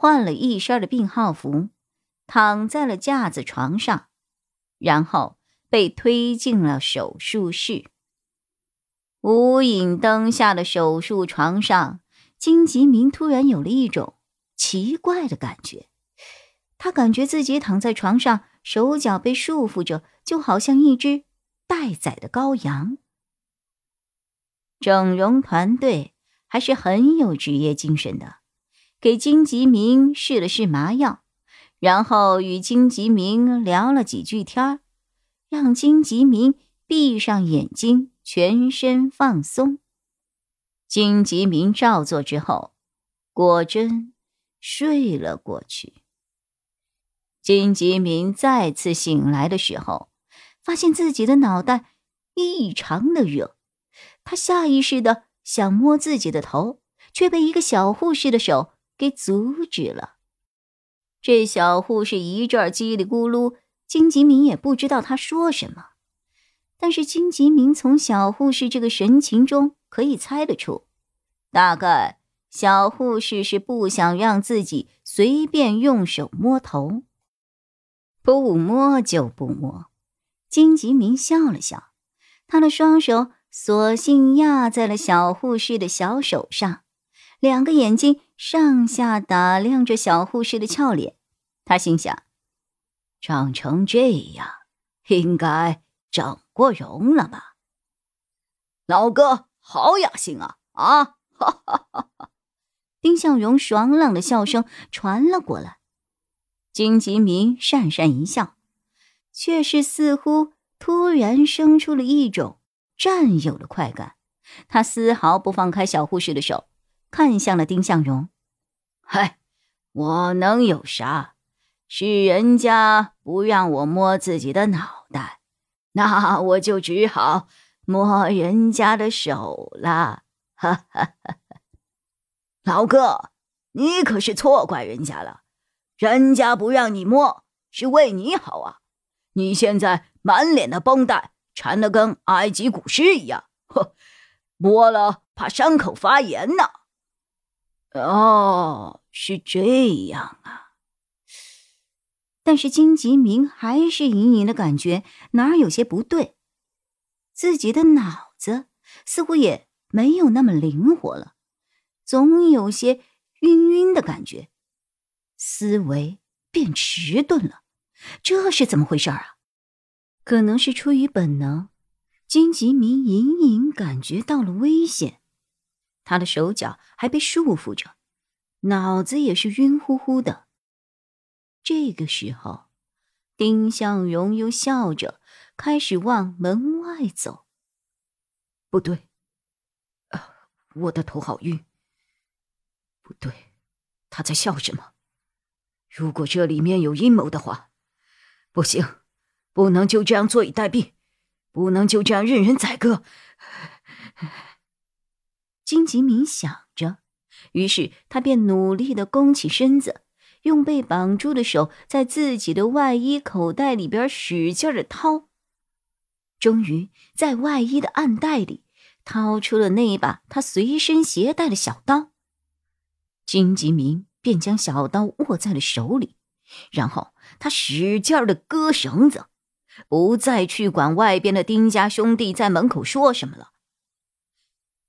换了一身的病号服，躺在了架子床上，然后被推进了手术室。无影灯下的手术床上，金吉明突然有了一种奇怪的感觉。他感觉自己躺在床上，手脚被束缚着，就好像一只待宰的羔羊。整容团队还是很有职业精神的。给金吉明试了试麻药，然后与金吉明聊了几句天让金吉明闭上眼睛，全身放松。金吉明照做之后，果真睡了过去。金吉明再次醒来的时候，发现自己的脑袋异常的热，他下意识的想摸自己的头，却被一个小护士的手。给阻止了。这小护士一阵叽里咕噜，金吉明也不知道他说什么。但是金吉明从小护士这个神情中可以猜得出，大概小护士是不想让自己随便用手摸头。不摸就不摸。金吉明笑了笑，他的双手索性压在了小护士的小手上。两个眼睛上下打量着小护士的俏脸，他心想：长成这样，应该整过容了吧？老哥，好雅兴啊！啊，哈哈哈哈！丁向荣爽朗的笑声传了过来。金吉明讪讪一笑，却是似乎突然生出了一种占有的快感。他丝毫不放开小护士的手。看向了丁向荣，嗨，我能有啥？是人家不让我摸自己的脑袋，那我就只好摸人家的手了。哈哈哈！老哥，你可是错怪人家了，人家不让你摸是为你好啊！你现在满脸的绷带，缠得跟埃及古尸一样，呵，摸了怕伤口发炎呢。哦，是这样啊。但是金吉明还是隐隐的感觉哪儿有些不对，自己的脑子似乎也没有那么灵活了，总有些晕晕的感觉，思维变迟钝了。这是怎么回事啊？可能是出于本能，金吉明隐隐感觉到了危险。他的手脚还被束缚着，脑子也是晕乎乎的。这个时候，丁向荣又笑着开始往门外走。不对，啊，我的头好晕。不对，他在笑什么？如果这里面有阴谋的话，不行，不能就这样坐以待毙，不能就这样任人宰割。金吉明想着，于是他便努力的弓起身子，用被绑住的手在自己的外衣口袋里边使劲的掏，终于在外衣的暗袋里掏出了那一把他随身携带的小刀。金吉明便将小刀握在了手里，然后他使劲的割绳子，不再去管外边的丁家兄弟在门口说什么了。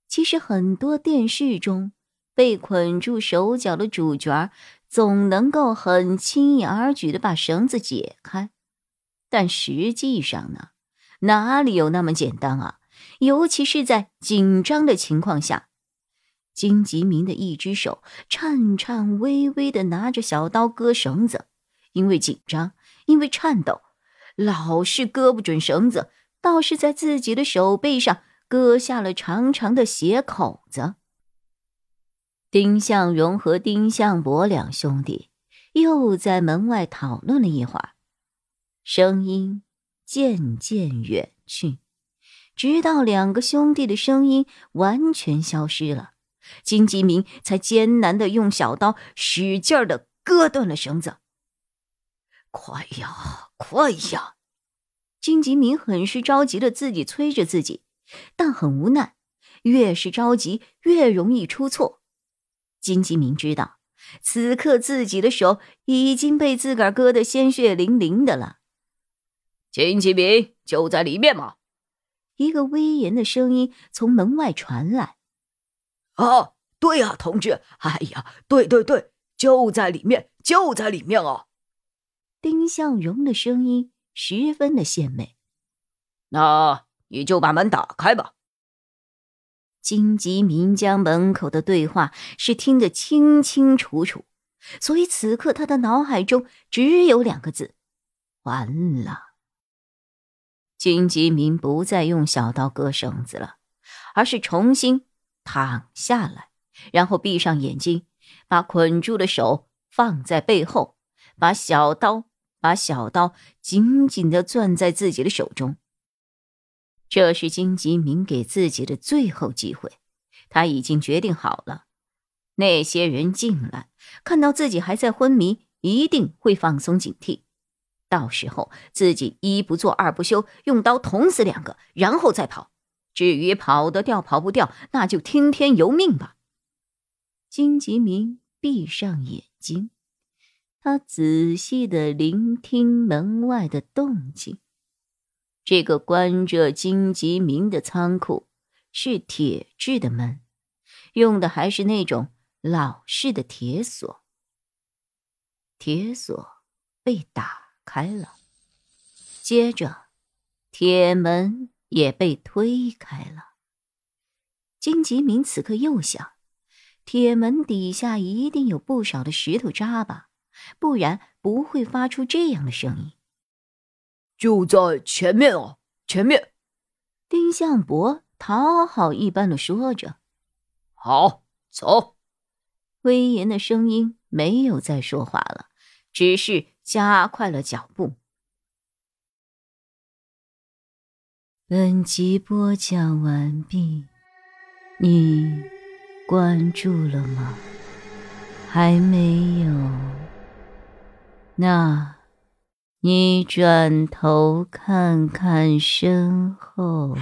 其实很多电视中被捆住手脚的主角，总能够很轻易而举的把绳子解开，但实际上呢，哪里有那么简单啊？尤其是在紧张的情况下，金吉明的一只手颤颤巍巍的拿着小刀割绳子，因为紧张，因为颤抖，老是割不准绳子，倒是在自己的手背上。割下了长长的血口子。丁向荣和丁向博两兄弟又在门外讨论了一会儿，声音渐渐远去，直到两个兄弟的声音完全消失了，金吉明才艰难的用小刀使劲的割断了绳子。快呀，快呀！金吉明很是着急的自己催着自己，但很无奈，越是着急越容易出错。金吉明知道。此刻自己的手已经被自个儿割得鲜血淋淋的了。金吉明就在里面吗？一个威严的声音从门外传来。啊，对呀，同志。哎呀，对对对，就在里面，就在里面啊！丁向荣的声音十分的献媚。那你就把门打开吧。金吉明将门口的对话是听得清清楚楚，所以此刻他的脑海中只有两个字：完了。金吉明不再用小刀割绳子了，而是重新躺下来，然后闭上眼睛，把捆住的手放在背后，把小刀把小刀紧紧的攥在自己的手中。这是金吉明给自己的最后机会，他已经决定好了。那些人进来，看到自己还在昏迷，一定会放松警惕。到时候自己一不做二不休，用刀捅死两个，然后再跑。至于跑得掉跑不掉，那就听天由命吧。金吉明闭上眼睛，他仔细的聆听门外的动静。这个关着金吉明的仓库是铁制的门，用的还是那种老式的铁锁。铁锁被打开了，接着铁门也被推开了。金吉明此刻又想，铁门底下一定有不少的石头渣吧，不然不会发出这样的声音。就在前面哦，前面。丁向伯讨好一般的说着：“好，走。”威严的声音没有再说话了，只是加快了脚步。本集播讲完毕，你关注了吗？还没有？那。你转头看看身后。